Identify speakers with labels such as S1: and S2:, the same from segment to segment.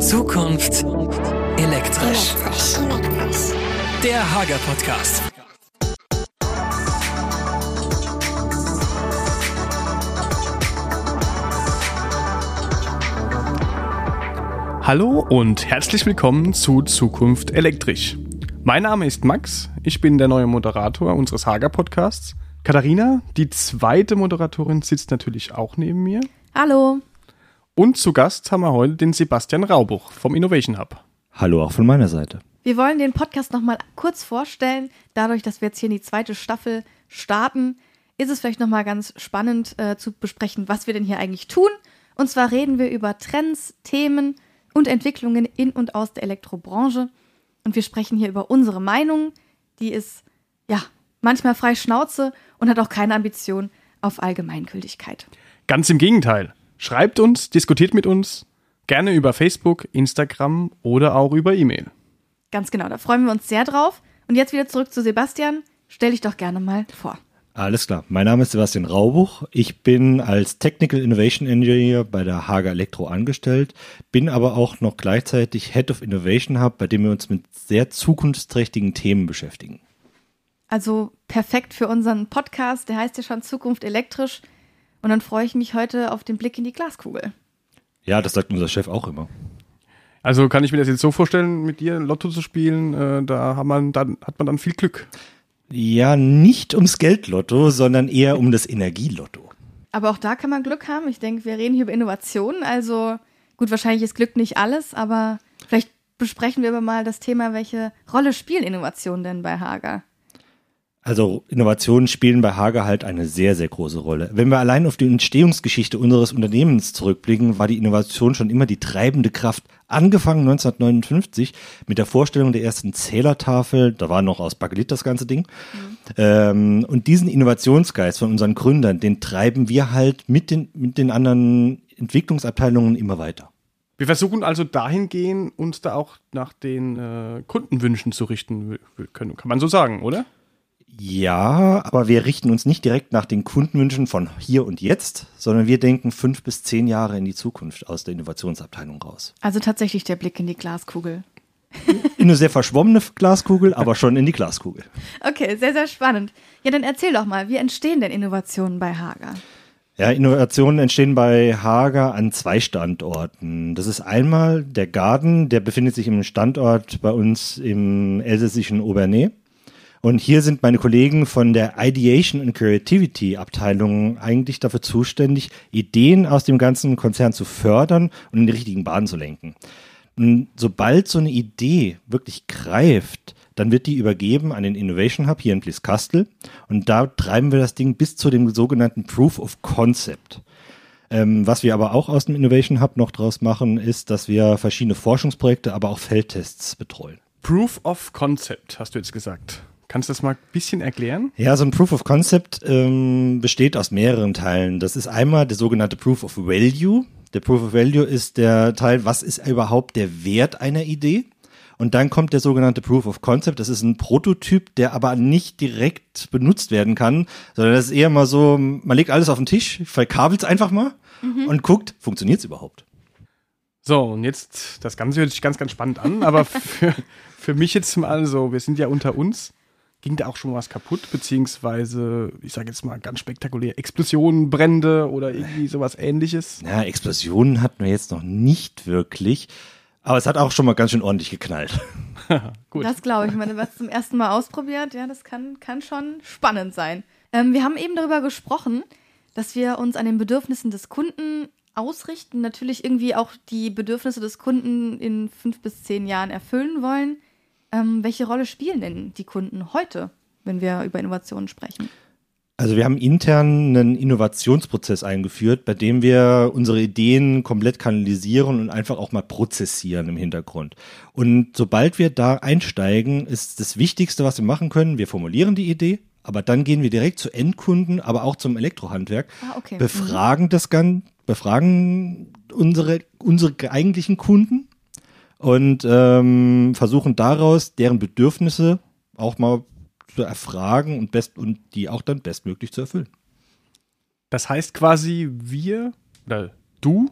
S1: Zukunft elektrisch. Der Hager Podcast.
S2: Hallo und herzlich willkommen zu Zukunft elektrisch. Mein Name ist Max, ich bin der neue Moderator unseres Hager Podcasts. Katharina, die zweite Moderatorin, sitzt natürlich auch neben mir.
S3: Hallo.
S2: Und zu Gast haben wir heute den Sebastian Raubuch vom Innovation Hub.
S4: Hallo auch von meiner Seite.
S3: Wir wollen den Podcast nochmal kurz vorstellen. Dadurch, dass wir jetzt hier in die zweite Staffel starten, ist es vielleicht nochmal ganz spannend äh, zu besprechen, was wir denn hier eigentlich tun. Und zwar reden wir über Trends, Themen und Entwicklungen in und aus der Elektrobranche. Und wir sprechen hier über unsere Meinung. Die ist, ja, manchmal frei Schnauze und hat auch keine Ambition auf Allgemeingültigkeit.
S2: Ganz im Gegenteil. Schreibt uns, diskutiert mit uns, gerne über Facebook, Instagram oder auch über E-Mail.
S3: Ganz genau, da freuen wir uns sehr drauf. Und jetzt wieder zurück zu Sebastian. Stell dich doch gerne mal vor.
S4: Alles klar. Mein Name ist Sebastian Raubuch. Ich bin als Technical Innovation Engineer bei der Hager Elektro angestellt, bin aber auch noch gleichzeitig Head of Innovation Hub, bei dem wir uns mit sehr zukunftsträchtigen Themen beschäftigen.
S3: Also perfekt für unseren Podcast, der heißt ja schon Zukunft elektrisch. Und dann freue ich mich heute auf den Blick in die Glaskugel.
S4: Ja, das sagt unser Chef auch immer.
S2: Also kann ich mir das jetzt so vorstellen, mit dir Lotto zu spielen, äh, da, hat man dann, hat man dann viel Glück.
S4: Ja, nicht ums Geldlotto, sondern eher um das Energielotto.
S3: Aber auch da kann man Glück haben. Ich denke, wir reden hier über Innovationen. Also gut, wahrscheinlich ist Glück nicht alles, aber vielleicht besprechen wir aber mal das Thema, welche Rolle spielen Innovationen denn bei Hager?
S4: Also Innovationen spielen bei Hager halt eine sehr, sehr große Rolle. Wenn wir allein auf die Entstehungsgeschichte unseres Unternehmens zurückblicken, war die Innovation schon immer die treibende Kraft. Angefangen 1959 mit der Vorstellung der ersten Zählertafel, da war noch aus Bakelit das ganze Ding. Mhm. Ähm, und diesen Innovationsgeist von unseren Gründern, den treiben wir halt mit den, mit den anderen Entwicklungsabteilungen immer weiter.
S2: Wir versuchen also dahingehend, uns da auch nach den äh, Kundenwünschen zu richten können, kann man so sagen, oder?
S4: Ja, aber wir richten uns nicht direkt nach den Kundenwünschen von hier und jetzt, sondern wir denken fünf bis zehn Jahre in die Zukunft aus der Innovationsabteilung raus.
S3: Also tatsächlich der Blick in die Glaskugel.
S4: In eine sehr verschwommene Glaskugel, aber schon in die Glaskugel.
S3: Okay, sehr, sehr spannend. Ja, dann erzähl doch mal, wie entstehen denn Innovationen bei Hager?
S4: Ja, Innovationen entstehen bei Hager an zwei Standorten. Das ist einmal der Garten, der befindet sich im Standort bei uns im elsässischen Obernay. Und hier sind meine Kollegen von der Ideation and Creativity Abteilung eigentlich dafür zuständig, Ideen aus dem ganzen Konzern zu fördern und in die richtigen Bahnen zu lenken. Und sobald so eine Idee wirklich greift, dann wird die übergeben an den Innovation Hub hier in Blieskastel und da treiben wir das Ding bis zu dem sogenannten Proof of Concept. Ähm, was wir aber auch aus dem Innovation Hub noch draus machen, ist, dass wir verschiedene Forschungsprojekte, aber auch Feldtests betreuen.
S2: Proof of Concept, hast du jetzt gesagt. Kannst du das mal ein bisschen erklären?
S4: Ja, so ein Proof of Concept ähm, besteht aus mehreren Teilen. Das ist einmal der sogenannte Proof of Value. Der Proof of Value ist der Teil, was ist überhaupt der Wert einer Idee? Und dann kommt der sogenannte Proof of Concept. Das ist ein Prototyp, der aber nicht direkt benutzt werden kann, sondern das ist eher mal so, man legt alles auf den Tisch, verkabelt es einfach mal mhm. und guckt, funktioniert es überhaupt.
S2: So, und jetzt, das Ganze hört sich ganz, ganz spannend an, aber für, für mich jetzt mal so, wir sind ja unter uns ging da auch schon was kaputt, beziehungsweise, ich sage jetzt mal ganz spektakulär, Explosionen, Brände oder irgendwie sowas ähnliches?
S4: Ja, Explosionen hatten wir jetzt noch nicht wirklich, aber es hat auch schon mal ganz schön ordentlich geknallt.
S3: Gut. Das glaube ich, wenn man was zum ersten Mal ausprobiert, ja, das kann, kann schon spannend sein. Ähm, wir haben eben darüber gesprochen, dass wir uns an den Bedürfnissen des Kunden ausrichten, natürlich irgendwie auch die Bedürfnisse des Kunden in fünf bis zehn Jahren erfüllen wollen. Ähm, welche Rolle spielen denn die Kunden heute, wenn wir über Innovationen sprechen?
S4: Also wir haben intern einen Innovationsprozess eingeführt, bei dem wir unsere Ideen komplett kanalisieren und einfach auch mal prozessieren im Hintergrund. Und sobald wir da einsteigen, ist das Wichtigste, was wir machen können, wir formulieren die Idee, aber dann gehen wir direkt zu Endkunden, aber auch zum Elektrohandwerk, ah, okay. befragen mhm. das Ganze, befragen unsere, unsere eigentlichen Kunden und ähm, versuchen daraus deren Bedürfnisse auch mal zu erfragen und, best und die auch dann bestmöglich zu erfüllen.
S2: Das heißt quasi, wir oder du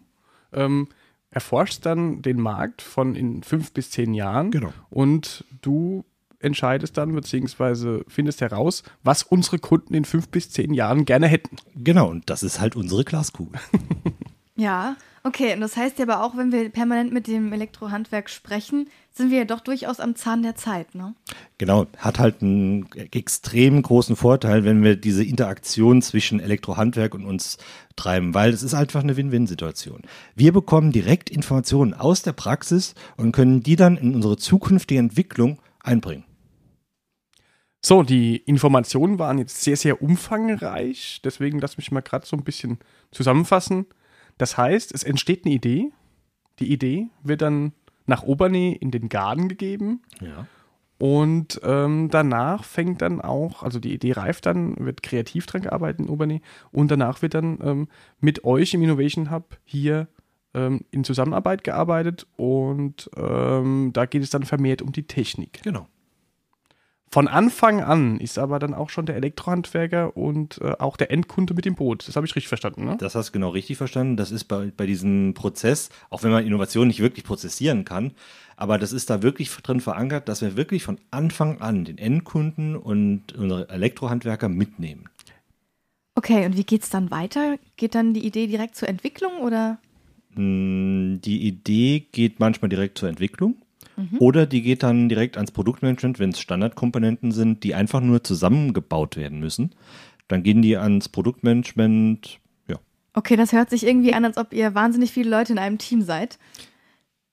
S2: ähm, erforschst dann den Markt von in fünf bis zehn Jahren.
S4: Genau.
S2: Und du entscheidest dann, beziehungsweise findest heraus, was unsere Kunden in fünf bis zehn Jahren gerne hätten.
S4: Genau, und das ist halt unsere Glaskugel.
S3: Ja, okay. Und das heißt ja aber auch, wenn wir permanent mit dem Elektrohandwerk sprechen, sind wir ja doch durchaus am Zahn der Zeit, ne?
S4: Genau, hat halt einen extrem großen Vorteil, wenn wir diese Interaktion zwischen Elektrohandwerk und uns treiben, weil es ist einfach eine Win-Win-Situation. Wir bekommen direkt Informationen aus der Praxis und können die dann in unsere zukünftige Entwicklung einbringen.
S2: So, die Informationen waren jetzt sehr, sehr umfangreich. Deswegen lass mich mal gerade so ein bisschen zusammenfassen. Das heißt, es entsteht eine Idee. Die Idee wird dann nach Obernähe in den Garten gegeben.
S4: Ja.
S2: Und ähm, danach fängt dann auch, also die Idee reift dann, wird kreativ dran gearbeitet in Obernähe. Und danach wird dann ähm, mit euch im Innovation Hub hier ähm, in Zusammenarbeit gearbeitet. Und ähm, da geht es dann vermehrt um die Technik.
S4: Genau.
S2: Von Anfang an ist aber dann auch schon der Elektrohandwerker und äh, auch der Endkunde mit dem Boot. Das habe ich richtig verstanden, ne?
S4: Das hast du genau richtig verstanden. Das ist bei, bei diesem Prozess, auch wenn man Innovation nicht wirklich prozessieren kann, aber das ist da wirklich drin verankert, dass wir wirklich von Anfang an den Endkunden und unsere Elektrohandwerker mitnehmen.
S3: Okay, und wie geht es dann weiter? Geht dann die Idee direkt zur Entwicklung oder?
S4: Hm, Die Idee geht manchmal direkt zur Entwicklung. Oder die geht dann direkt ans Produktmanagement, wenn es Standardkomponenten sind, die einfach nur zusammengebaut werden müssen. Dann gehen die ans Produktmanagement. Ja,
S3: Okay, das hört sich irgendwie an, als ob ihr wahnsinnig viele Leute in einem Team seid.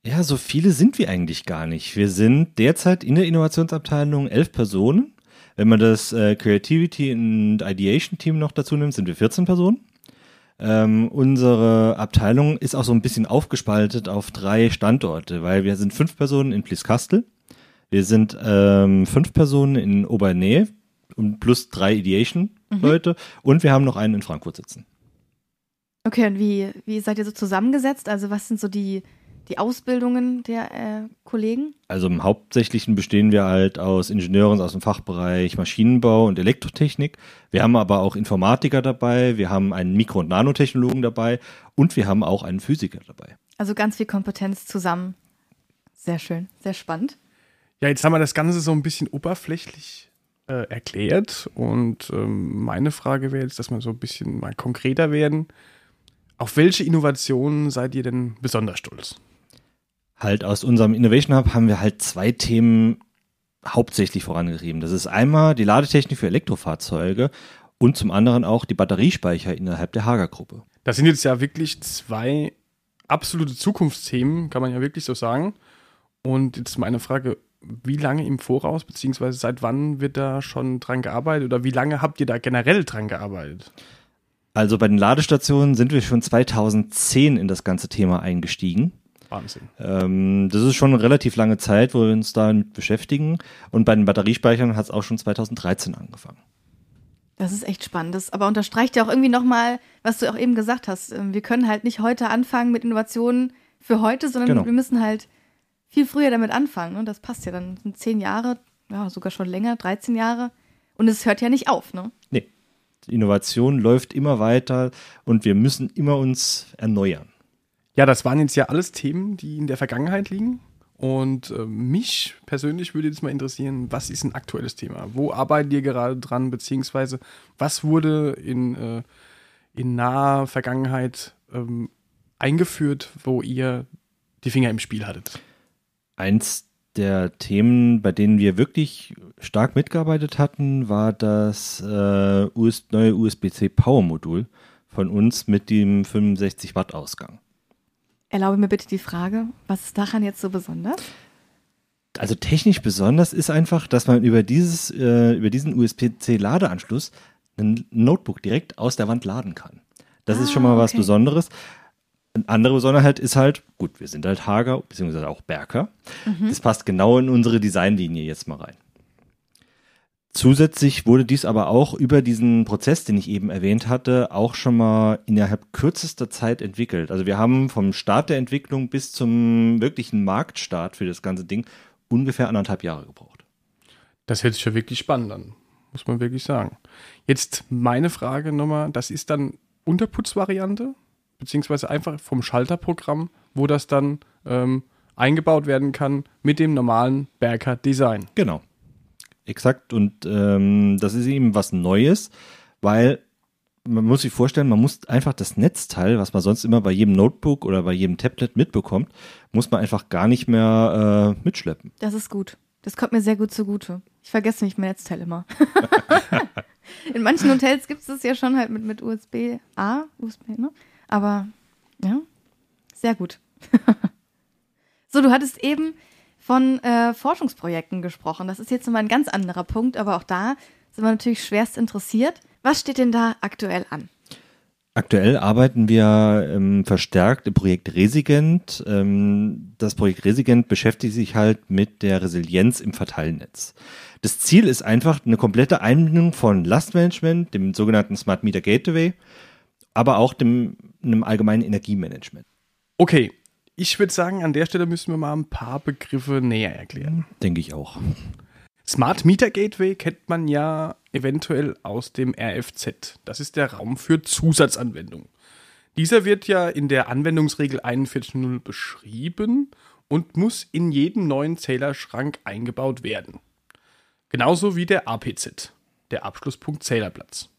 S4: Ja, so viele sind wir eigentlich gar nicht. Wir sind derzeit in der Innovationsabteilung elf Personen. Wenn man das äh, Creativity und Ideation Team noch dazu nimmt, sind wir 14 Personen. Ähm, unsere Abteilung ist auch so ein bisschen aufgespaltet auf drei Standorte, weil wir sind fünf Personen in Pliskastel, wir sind ähm, fünf Personen in Obernähe und plus drei Ideation-Leute und wir haben noch einen in Frankfurt sitzen.
S3: Okay, und wie, wie seid ihr so zusammengesetzt? Also was sind so die, die Ausbildungen der äh, Kollegen?
S4: Also im Hauptsächlichen bestehen wir halt aus Ingenieuren aus dem Fachbereich Maschinenbau und Elektrotechnik. Wir haben aber auch Informatiker dabei, wir haben einen Mikro- und Nanotechnologen dabei und wir haben auch einen Physiker dabei.
S3: Also ganz viel Kompetenz zusammen. Sehr schön, sehr spannend.
S2: Ja, jetzt haben wir das Ganze so ein bisschen oberflächlich äh, erklärt. Und ähm, meine Frage wäre jetzt, dass wir so ein bisschen mal konkreter werden. Auf welche Innovationen seid ihr denn besonders stolz?
S4: Halt aus unserem Innovation Hub haben wir halt zwei Themen hauptsächlich vorangetrieben. Das ist einmal die Ladetechnik für Elektrofahrzeuge und zum anderen auch die Batteriespeicher innerhalb der Hager-Gruppe.
S2: Das sind jetzt ja wirklich zwei absolute Zukunftsthemen, kann man ja wirklich so sagen. Und jetzt meine Frage, wie lange im Voraus, beziehungsweise seit wann wird da schon dran gearbeitet oder wie lange habt ihr da generell dran gearbeitet?
S4: Also bei den Ladestationen sind wir schon 2010 in das ganze Thema eingestiegen.
S2: Wahnsinn.
S4: Ähm, das ist schon eine relativ lange Zeit, wo wir uns damit beschäftigen. Und bei den Batteriespeichern hat es auch schon 2013 angefangen.
S3: Das ist echt spannend. Das aber unterstreicht ja auch irgendwie nochmal, was du auch eben gesagt hast. Ähm, Wir können halt nicht heute anfangen mit Innovationen für heute, sondern
S4: Genau.
S3: wir müssen halt viel früher damit anfangen. Und das passt ja dann. Das sind zehn Jahre, ja, sogar schon länger, 13 Jahre. Und es hört ja nicht auf, ne?
S4: Nee. Die Innovation läuft immer weiter und wir müssen immer uns erneuern.
S2: Ja, das waren jetzt ja alles Themen, die in der Vergangenheit liegen. Und äh, mich persönlich würde jetzt mal interessieren, was ist ein aktuelles Thema? Wo arbeitet ihr gerade dran? Beziehungsweise was wurde in, äh, in naher Vergangenheit ähm, eingeführt, wo ihr die Finger im Spiel hattet?
S4: Eins der Themen, bei denen wir wirklich stark mitgearbeitet hatten, war das äh, US neue USB-C Power Modul von uns mit dem 65 Watt Ausgang.
S3: Erlaube mir bitte die Frage, was ist daran jetzt so besonders?
S4: Also technisch besonders ist einfach, dass man über dieses äh, über diesen USB-C Ladeanschluss ein Notebook direkt aus der Wand laden kann. Das ist
S3: Ah,
S4: schon mal was
S3: okay.
S4: Besonderes. Eine andere Besonderheit ist halt, gut, wir sind halt Hager, beziehungsweise auch Berker. Das passt genau in unsere Designlinie jetzt mal rein. Zusätzlich wurde dies aber auch über diesen Prozess, den ich eben erwähnt hatte, auch schon mal innerhalb kürzester Zeit entwickelt. Also wir haben vom Start der Entwicklung bis zum wirklichen Marktstart für das ganze Ding ungefähr anderthalb Jahre gebraucht.
S2: Das hört sich ja wirklich spannend an, muss man wirklich sagen. Jetzt meine Frage nochmal, das ist dann Unterputzvariante, beziehungsweise einfach vom Schalterprogramm, wo das dann ähm, eingebaut werden kann mit dem normalen Berker-Design.
S4: Genau. Exakt. Und ähm, das ist eben was Neues, weil man muss sich vorstellen, man muss einfach das Netzteil, was man sonst immer bei jedem Notebook oder bei jedem Tablet mitbekommt, muss man einfach gar nicht mehr äh, mitschleppen.
S3: Das ist gut. Das kommt mir sehr gut zugute. Ich vergesse nicht mein Netzteil immer. In manchen Hotels gibt es das ja schon halt mit, mit USB-A, USB, ne? Aber ja, sehr gut. so, du hattest eben von äh, Forschungsprojekten gesprochen. Das ist jetzt nochmal ein ganz anderer Punkt, aber auch da sind wir natürlich schwerst interessiert. Was steht denn da aktuell an?
S4: Aktuell arbeiten wir ähm, verstärkt im Projekt Resigent. Ähm, das Projekt Resigent beschäftigt sich halt mit der Resilienz im Verteilnetz. Das Ziel ist einfach eine komplette Einbindung von Lastmanagement, dem sogenannten Smart Meter Gateway, aber auch dem, einem allgemeinen Energiemanagement.
S2: Okay, ich würde sagen, an der Stelle müssen wir mal ein paar Begriffe näher erklären.
S4: Denke ich auch.
S2: Smart Meter Gateway kennt man ja eventuell aus dem RFZ. Das ist der Raum für Zusatzanwendungen. Dieser wird ja in der Anwendungsregel 41.0 beschrieben und muss in jeden neuen Zählerschrank eingebaut werden. Genauso wie der APZ, der Abschlusspunkt Zählerplatz.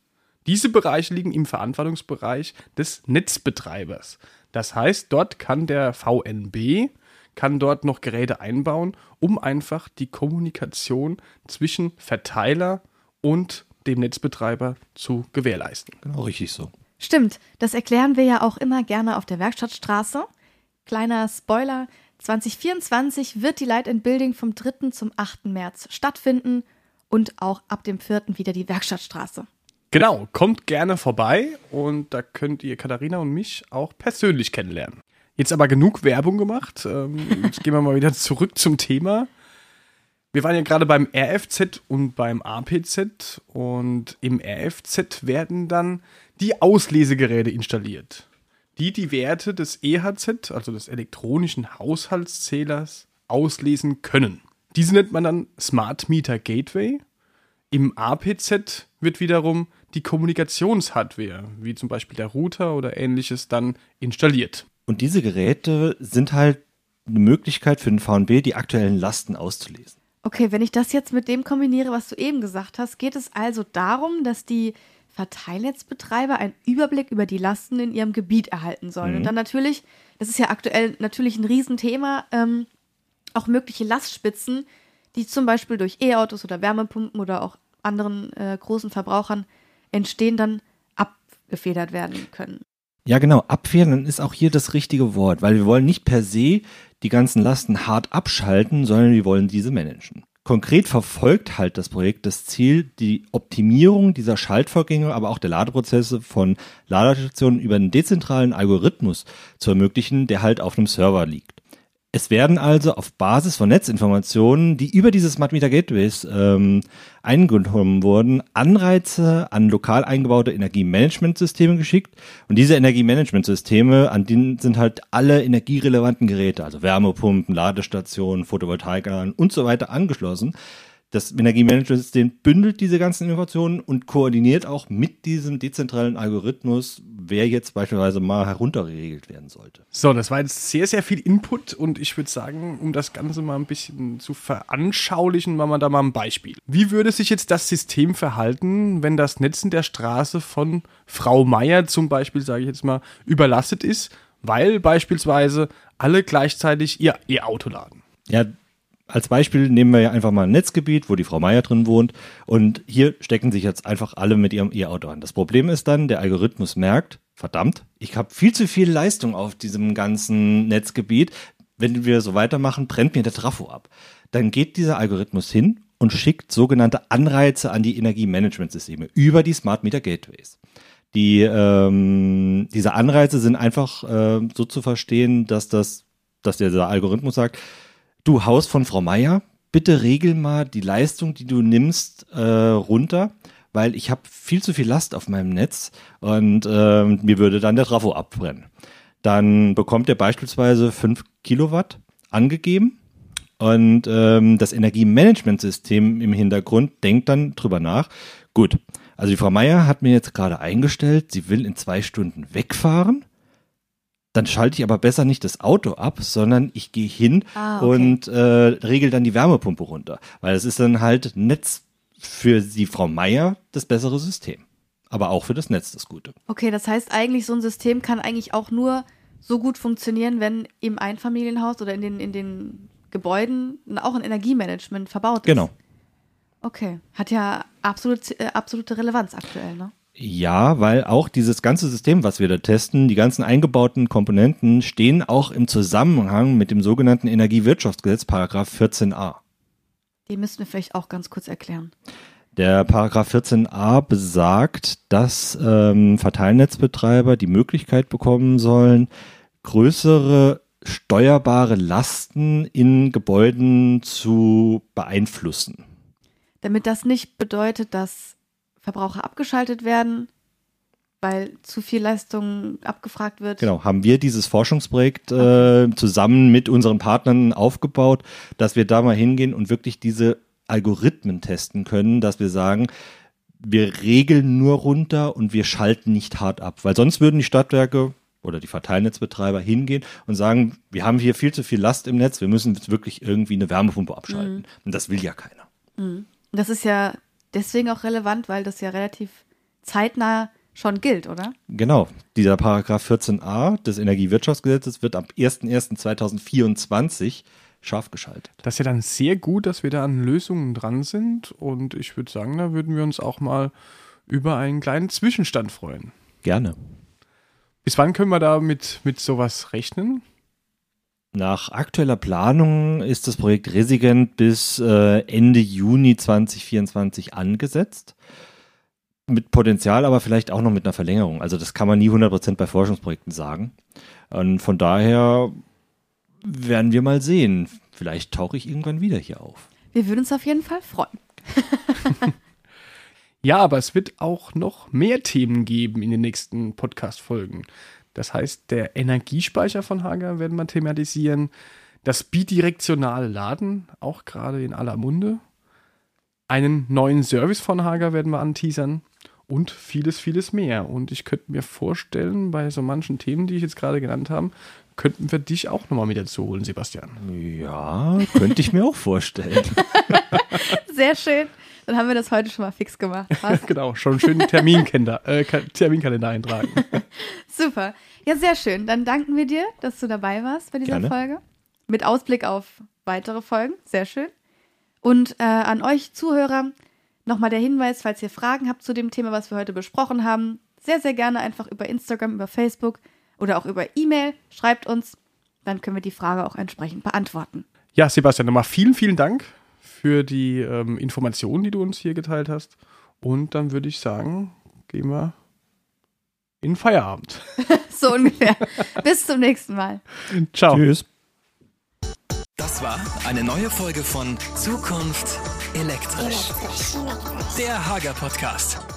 S2: Diese Bereiche liegen im Verantwortungsbereich des Netzbetreibers. Das heißt, dort kann der VNB kann dort noch Geräte einbauen, um einfach die Kommunikation zwischen Verteiler und dem Netzbetreiber zu gewährleisten.
S4: Genau, richtig so.
S3: Stimmt, das erklären wir ja auch immer gerne auf der Werkstattstraße. Kleiner Spoiler, 2024 wird die Light and Building vom 3. zum 8. März stattfinden und auch ab dem 4. wieder die Werkstattstraße.
S2: Genau, kommt gerne vorbei und da könnt ihr Katharina und mich auch persönlich kennenlernen. Jetzt aber genug Werbung gemacht. Ähm, jetzt gehen wir mal wieder zurück zum Thema. Wir waren ja gerade beim RFZ und beim APZ und im RFZ werden dann die Auslesegeräte installiert, die die Werte des EHZ, also des elektronischen Haushaltszählers, auslesen können. Diese nennt man dann Smart Meter Gateway. Im APZ wird wiederum die Kommunikationshardware, wie zum Beispiel der Router oder ähnliches, dann installiert.
S4: Und diese Geräte sind halt eine Möglichkeit für den VNB, die aktuellen Lasten auszulesen.
S3: Okay, wenn ich das jetzt mit dem kombiniere, was du eben gesagt hast, geht es also darum, dass die Verteilnetzbetreiber einen Überblick über die Lasten in ihrem Gebiet erhalten sollen. Mhm. Und dann natürlich, das ist ja aktuell natürlich ein Riesenthema, ähm, auch mögliche Lastspitzen, die zum Beispiel durch E-Autos oder Wärmepumpen oder auch anderen äh, großen Verbrauchern entstehen, dann abgefedert werden können.
S4: Ja, genau. Abwehren ist auch hier das richtige Wort, weil wir wollen nicht per se die ganzen Lasten hart abschalten, sondern wir wollen diese managen. Konkret verfolgt halt das Projekt das Ziel, die Optimierung dieser Schaltvorgänge, aber auch der Ladeprozesse von Ladestationen über einen dezentralen Algorithmus zu ermöglichen, der halt auf einem Server liegt. Es werden also auf Basis von Netzinformationen, die über diese Smart Meter Gateways ähm, eingenommen wurden, Anreize an lokal eingebaute Energiemanagementsysteme geschickt. Und diese Energiemanagementsysteme, an denen sind halt alle energierelevanten Geräte, also Wärmepumpen, Ladestationen, Photovoltaikanlagen und so weiter angeschlossen. Das Energiemanagementsystem bündelt diese ganzen Informationen und koordiniert auch mit diesem dezentralen Algorithmus, wer jetzt beispielsweise mal heruntergeregelt werden sollte.
S2: So, das war jetzt sehr, sehr viel Input und ich würde sagen, um das Ganze mal ein bisschen zu veranschaulichen, machen wir da mal ein Beispiel. Wie würde sich jetzt das System verhalten, wenn das Netz in der Straße von Frau Meier zum Beispiel, sage ich jetzt mal, überlastet ist, weil beispielsweise alle gleichzeitig ihr E-Auto laden?
S4: Ja, als Beispiel nehmen wir ja einfach mal ein Netzgebiet, wo die Frau Meier drin wohnt. Und hier stecken sich jetzt einfach alle mit ihrem E-Auto an. Das Problem ist dann, der Algorithmus merkt, verdammt, ich habe viel zu viel Leistung auf diesem ganzen Netzgebiet. Wenn wir so weitermachen, brennt mir der Trafo ab. Dann geht dieser Algorithmus hin und schickt sogenannte Anreize an die Energiemanagementsysteme über die Smart Meter Gateways. Die, ähm, diese Anreize sind einfach äh, so zu verstehen, dass das, dass der Algorithmus sagt, du Haus von Frau Meier, bitte regel mal die Leistung, die du nimmst, äh, runter, weil ich habe viel zu viel Last auf meinem Netz und äh, mir würde dann der Trafo abbrennen. Dann bekommt er beispielsweise 5 Kilowatt angegeben und ähm, das Energiemanagementsystem im Hintergrund denkt dann drüber nach. Gut, also die Frau Meier hat mir jetzt gerade eingestellt, sie will in zwei Stunden wegfahren. Dann schalte ich aber besser nicht das Auto ab, sondern ich gehe hin
S3: Ah, okay.
S4: und äh, regel dann die Wärmepumpe runter. Weil es ist dann halt Netz für die Frau Meier das bessere System. Aber auch für das Netz das Gute.
S3: Okay, das heißt eigentlich, so ein System kann eigentlich auch nur so gut funktionieren, wenn im Einfamilienhaus oder in den, in den Gebäuden auch ein Energiemanagement verbaut ist.
S4: Genau.
S3: Okay, hat ja absolut, äh, absolute Relevanz aktuell, ne?
S4: Ja, weil auch dieses ganze System, was wir da testen, die ganzen eingebauten Komponenten stehen auch im Zusammenhang mit dem sogenannten Energiewirtschaftsgesetz, Paragraph 14a.
S3: Den müssten wir vielleicht auch ganz kurz erklären.
S4: Der Paragraph 14a besagt, dass ähm, Verteilnetzbetreiber die Möglichkeit bekommen sollen, größere steuerbare Lasten in Gebäuden zu beeinflussen.
S3: Damit das nicht bedeutet, dass Verbraucher abgeschaltet werden, weil zu viel Leistung abgefragt wird.
S4: Genau, haben wir dieses Forschungsprojekt äh, zusammen mit unseren Partnern aufgebaut, dass wir da mal hingehen und wirklich diese Algorithmen testen können, dass wir sagen, wir regeln nur runter und wir schalten nicht hart ab, weil sonst würden die Stadtwerke oder die Verteilnetzbetreiber hingehen und sagen, wir haben hier viel zu viel Last im Netz, wir müssen jetzt wirklich irgendwie eine Wärmepumpe abschalten. Und das will ja keiner.
S3: Und das ist ja deswegen auch relevant, weil das ja relativ zeitnah schon gilt, oder?
S4: Genau, dieser Paragraph 14a des Energiewirtschaftsgesetzes wird ab 01.01.2024 scharf geschaltet.
S2: Das ist ja dann sehr gut, dass wir da an Lösungen dran sind. Und ich würde sagen, da würden wir uns auch mal über einen kleinen Zwischenstand freuen.
S4: Gerne.
S2: Bis wann können wir da mit, mit sowas rechnen?
S4: Nach aktueller Planung ist das Projekt Resident bis äh, Ende Juni 2024 angesetzt. Mit Potenzial, aber vielleicht auch noch mit einer Verlängerung. Also das kann man nie 100% bei Forschungsprojekten sagen. Und von daher werden wir mal sehen. Vielleicht tauche ich irgendwann wieder hier auf.
S3: Wir würden uns auf jeden Fall freuen.
S2: Ja, aber es wird auch noch mehr Themen geben in den nächsten Podcast-Folgen. Das heißt, der Energiespeicher von Hager werden wir thematisieren. Das bidirektionale Laden, auch gerade in aller Munde. Einen neuen Service von Hager werden wir anteasern. Und vieles, vieles mehr. Und ich könnte mir vorstellen, bei so manchen Themen, die ich jetzt gerade genannt habe, könnten wir dich auch nochmal mit dazu holen, Sebastian.
S4: Ja, könnte ich mir auch vorstellen.
S3: Sehr schön. Dann haben wir das heute schon mal fix gemacht.
S2: Genau, schon einen schönen Terminkalender, äh, Ka- Terminkalender eintragen.
S3: Super. Ja, sehr schön. Dann danken wir dir, dass du dabei warst bei dieser
S4: Gerne.
S3: Folge. Mit Ausblick auf weitere Folgen. Sehr schön. Und äh, an euch Zuhörer nochmal der Hinweis, falls ihr Fragen habt zu dem Thema, was wir heute besprochen haben, sehr, sehr gerne einfach über Instagram, über Facebook oder auch über E-Mail. Schreibt uns. Dann können wir die Frage auch entsprechend beantworten.
S2: Ja, Sebastian, nochmal vielen, vielen Dank für die ähm, Informationen, die du uns hier geteilt hast. Und dann würde ich sagen, gehen wir in Feierabend.
S3: So ungefähr. Bis zum nächsten Mal.
S2: Ciao.
S4: Tschüss.
S1: Das war eine neue Folge von Zukunft elektrisch. Der Hager Podcast.